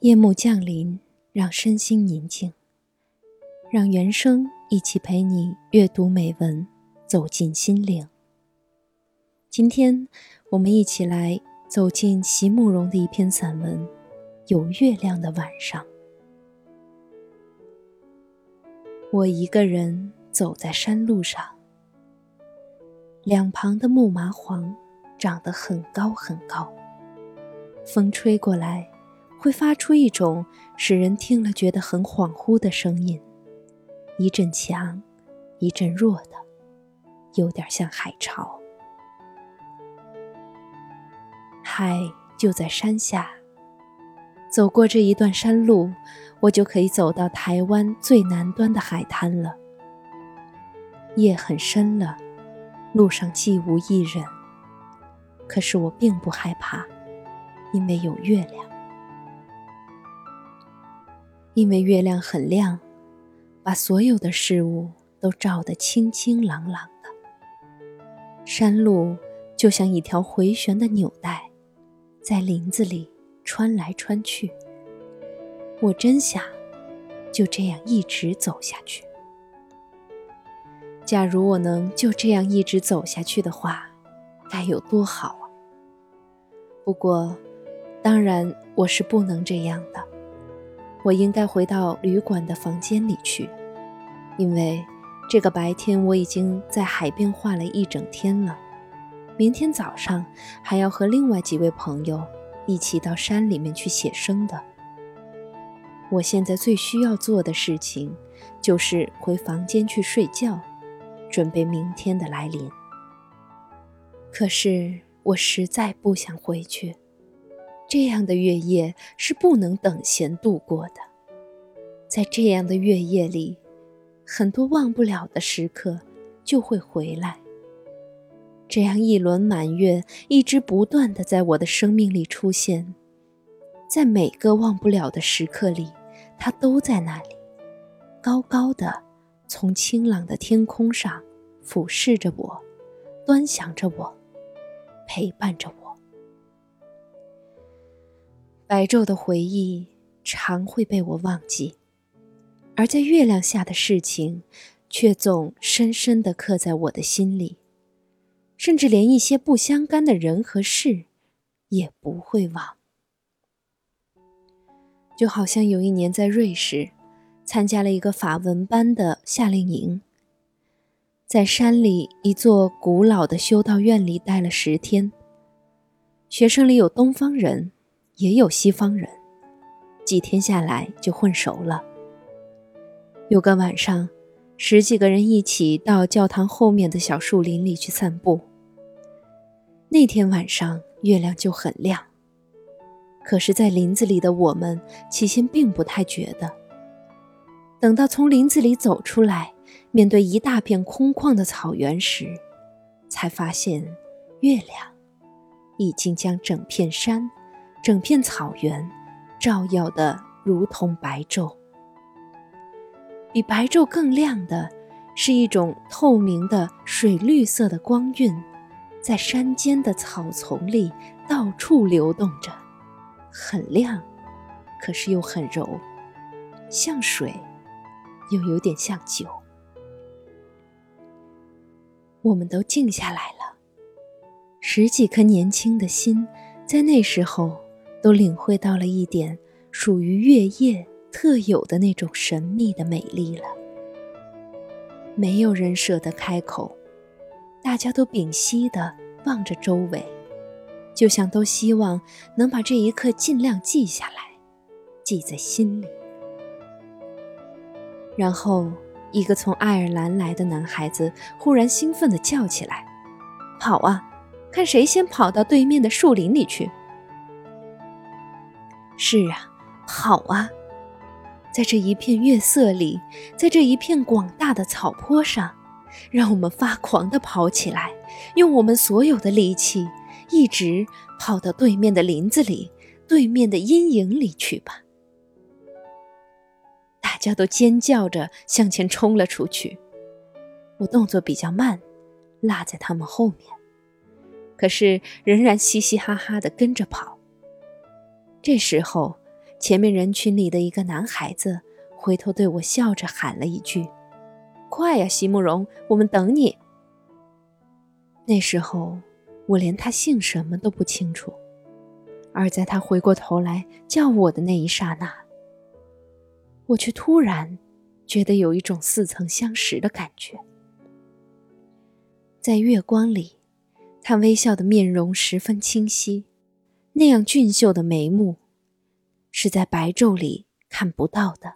夜幕降临，让身心宁静，让原声一起陪你阅读美文，走进心灵。今天，我们一起来走进席慕容的一篇散文《有月亮的晚上》。我一个人走在山路上，两旁的木麻黄长得很高很高，风吹过来。会发出一种使人听了觉得很恍惚的声音，一阵强，一阵弱的，有点像海潮。海就在山下。走过这一段山路，我就可以走到台湾最南端的海滩了。夜很深了，路上既无一人，可是我并不害怕，因为有月亮。因为月亮很亮，把所有的事物都照得清清朗朗的。山路就像一条回旋的纽带，在林子里穿来穿去。我真想就这样一直走下去。假如我能就这样一直走下去的话，该有多好啊！不过，当然我是不能这样的。我应该回到旅馆的房间里去，因为这个白天我已经在海边画了一整天了。明天早上还要和另外几位朋友一起到山里面去写生的。我现在最需要做的事情就是回房间去睡觉，准备明天的来临。可是我实在不想回去。这样的月夜是不能等闲度过的，在这样的月夜里，很多忘不了的时刻就会回来。这样一轮满月一直不断的在我的生命里出现，在每个忘不了的时刻里，它都在那里，高高的从清朗的天空上俯视着我，端详着我，陪伴着我。白昼的回忆常会被我忘记，而在月亮下的事情，却总深深地刻在我的心里，甚至连一些不相干的人和事，也不会忘。就好像有一年在瑞士，参加了一个法文班的夏令营，在山里一座古老的修道院里待了十天，学生里有东方人。也有西方人，几天下来就混熟了。有个晚上，十几个人一起到教堂后面的小树林里去散步。那天晚上月亮就很亮，可是，在林子里的我们起先并不太觉得。等到从林子里走出来，面对一大片空旷的草原时，才发现月亮已经将整片山。整片草原照耀的如同白昼，比白昼更亮的是一种透明的水绿色的光晕，在山间的草丛里到处流动着，很亮，可是又很柔，像水，又有点像酒。我们都静下来了，十几颗年轻的心，在那时候。都领会到了一点属于月夜特有的那种神秘的美丽了。没有人舍得开口，大家都屏息地望着周围，就像都希望能把这一刻尽量记下来，记在心里。然后，一个从爱尔兰来的男孩子忽然兴奋地叫起来：“跑啊！看谁先跑到对面的树林里去！”是啊，跑啊！在这一片月色里，在这一片广大的草坡上，让我们发狂地跑起来，用我们所有的力气，一直跑到对面的林子里、对面的阴影里去吧！大家都尖叫着向前冲了出去，我动作比较慢，落在他们后面，可是仍然嘻嘻哈哈地跟着跑。这时候，前面人群里的一个男孩子回头对我笑着喊了一句：“快呀，席慕容，我们等你。”那时候我连他姓什么都不清楚，而在他回过头来叫我的那一刹那，我却突然觉得有一种似曾相识的感觉。在月光里，他微笑的面容十分清晰，那样俊秀的眉目，是在白昼里看不到的。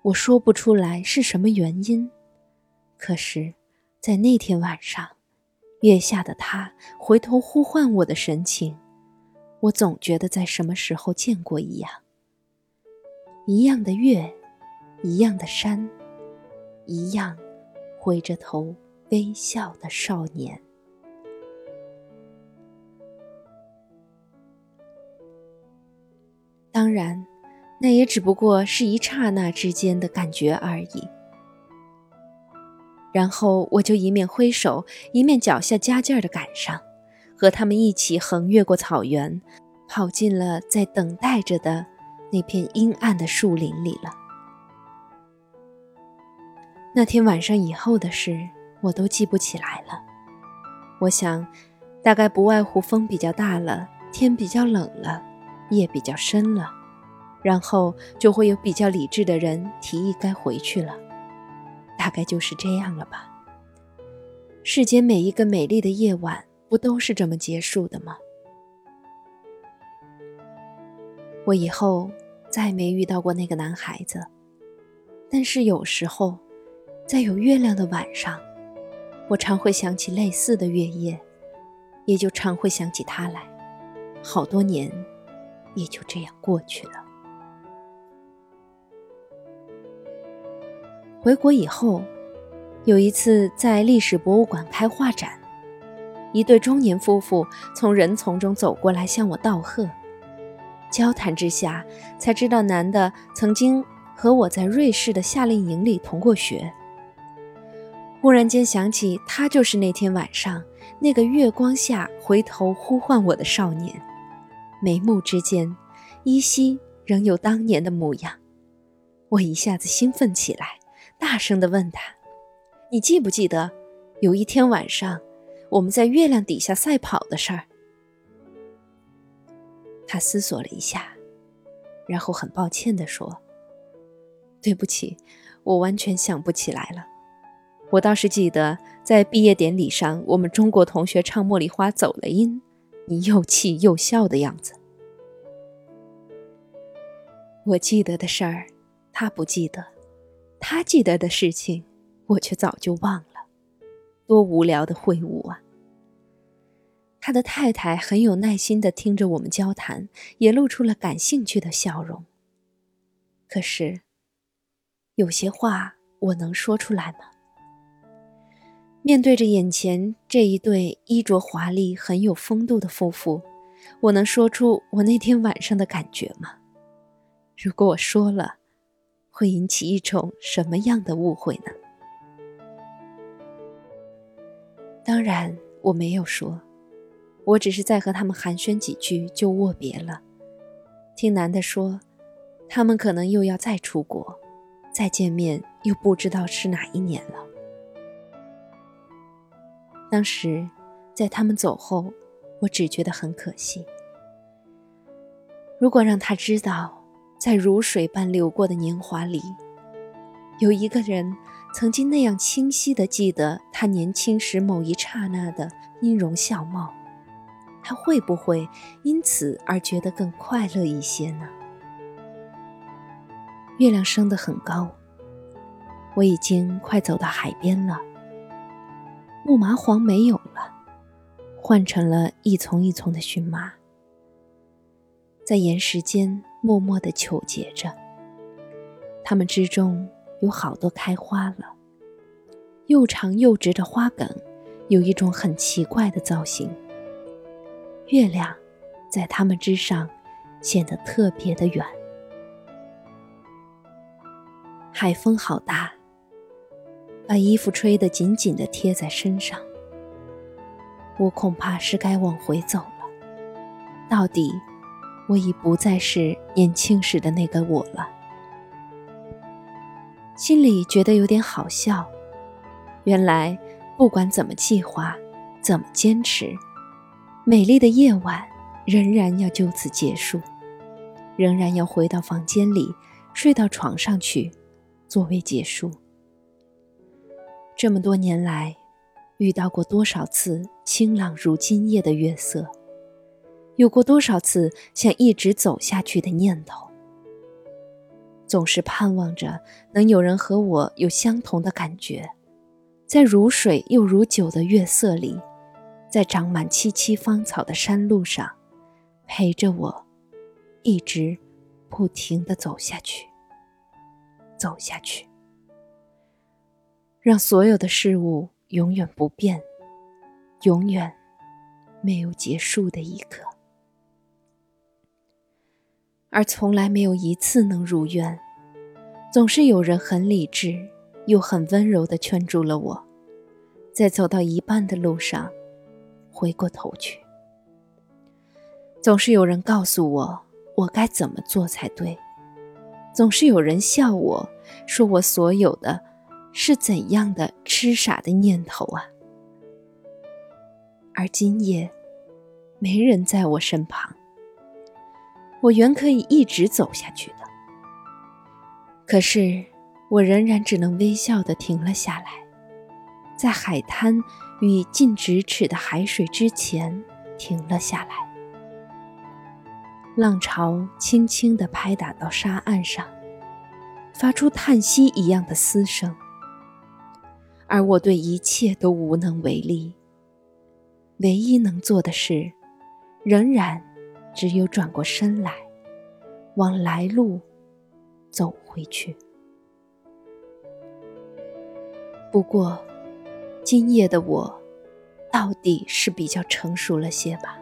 我说不出来是什么原因，可是，在那天晚上。月下的他回头呼唤我的神情，我总觉得在什么时候见过一样。一样的月，一样的山，一样回着头微笑的少年。当然，那也只不过是一刹那之间的感觉而已。然后我就一面挥手，一面脚下加劲儿的赶上，和他们一起横越过草原，跑进了在等待着的那片阴暗的树林里了。那天晚上以后的事，我都记不起来了。我想，大概不外乎风比较大了，天比较冷了，夜比较深了，然后就会有比较理智的人提议该回去了。大概就是这样了吧。世间每一个美丽的夜晚，不都是这么结束的吗？我以后再没遇到过那个男孩子，但是有时候，在有月亮的晚上，我常会想起类似的月夜，也就常会想起他来。好多年，也就这样过去了。回国以后，有一次在历史博物馆开画展，一对中年夫妇从人丛中走过来向我道贺。交谈之下，才知道男的曾经和我在瑞士的夏令营里同过学。忽然间想起，他就是那天晚上那个月光下回头呼唤我的少年，眉目之间依稀仍有当年的模样，我一下子兴奋起来。大声地问他：“你记不记得有一天晚上我们在月亮底下赛跑的事儿？”他思索了一下，然后很抱歉地说：“对不起，我完全想不起来了。我倒是记得在毕业典礼上，我们中国同学唱《茉莉花》走了音，你又气又笑的样子。我记得的事儿，他不记得。”他记得的事情，我却早就忘了，多无聊的会晤啊！他的太太很有耐心的听着我们交谈，也露出了感兴趣的笑容。可是，有些话我能说出来吗？面对着眼前这一对衣着华丽、很有风度的夫妇，我能说出我那天晚上的感觉吗？如果我说了，会引起一种什么样的误会呢？当然，我没有说，我只是在和他们寒暄几句就握别了。听男的说，他们可能又要再出国，再见面又不知道是哪一年了。当时，在他们走后，我只觉得很可惜。如果让他知道。在如水般流过的年华里，有一个人曾经那样清晰地记得他年轻时某一刹那的音容笑貌，他会不会因此而觉得更快乐一些呢？月亮升得很高，我已经快走到海边了。木麻黄没有了，换成了一丛一丛的荨麻，在岩石间。默默地求结着，它们之中有好多开花了。又长又直的花梗，有一种很奇怪的造型。月亮在它们之上显得特别的远。海风好大，把衣服吹得紧紧地贴在身上。我恐怕是该往回走了。到底。我已不再是年轻时的那个我了。心里觉得有点好笑。原来，不管怎么计划，怎么坚持，美丽的夜晚仍然要就此结束，仍然要回到房间里，睡到床上去，作为结束。这么多年来，遇到过多少次清朗如今夜的月色，有过多少次想一直走下去的念头。总是盼望着能有人和我有相同的感觉，在如水又如酒的月色里，在长满萋萋芳草的山路上，陪着我，一直不停地走下去，走下去，让所有的事物永远不变，永远没有结束的一刻。而从来没有一次能如愿，总是有人很理智又很温柔地劝住了我，在走到一半的路上，回过头去。总是有人告诉我我该怎么做才对，总是有人笑我说我所有的是怎样的痴傻的念头啊！而今夜，没人在我身旁。我原可以一直走下去的，可是我仍然只能微笑的停了下来，在海滩与近咫尺的海水之前停了下来。浪潮轻轻地拍打到沙岸上，发出叹息一样的嘶声，而我对一切都无能为力。唯一能做的事，仍然。只有转过身来，往来路走回去。不过，今夜的我，到底是比较成熟了些吧。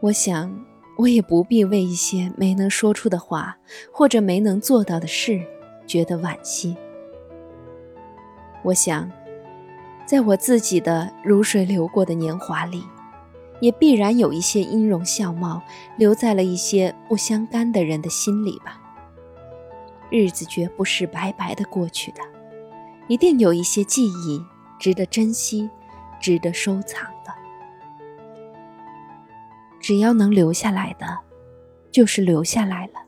我想，我也不必为一些没能说出的话，或者没能做到的事，觉得惋惜。我想，在我自己的如水流过的年华里。也必然有一些音容笑貌留在了一些不相干的人的心里吧。日子绝不是白白的过去的，一定有一些记忆值得珍惜、值得收藏的。只要能留下来的，就是留下来了。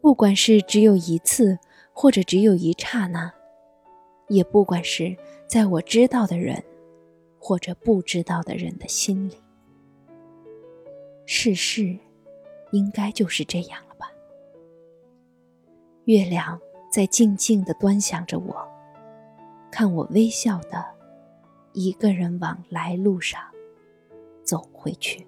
不管是只有一次，或者只有一刹那，也不管是在我知道的人。或者不知道的人的心里，世事应该就是这样了吧？月亮在静静的端详着我，看我微笑的一个人往来路上走回去。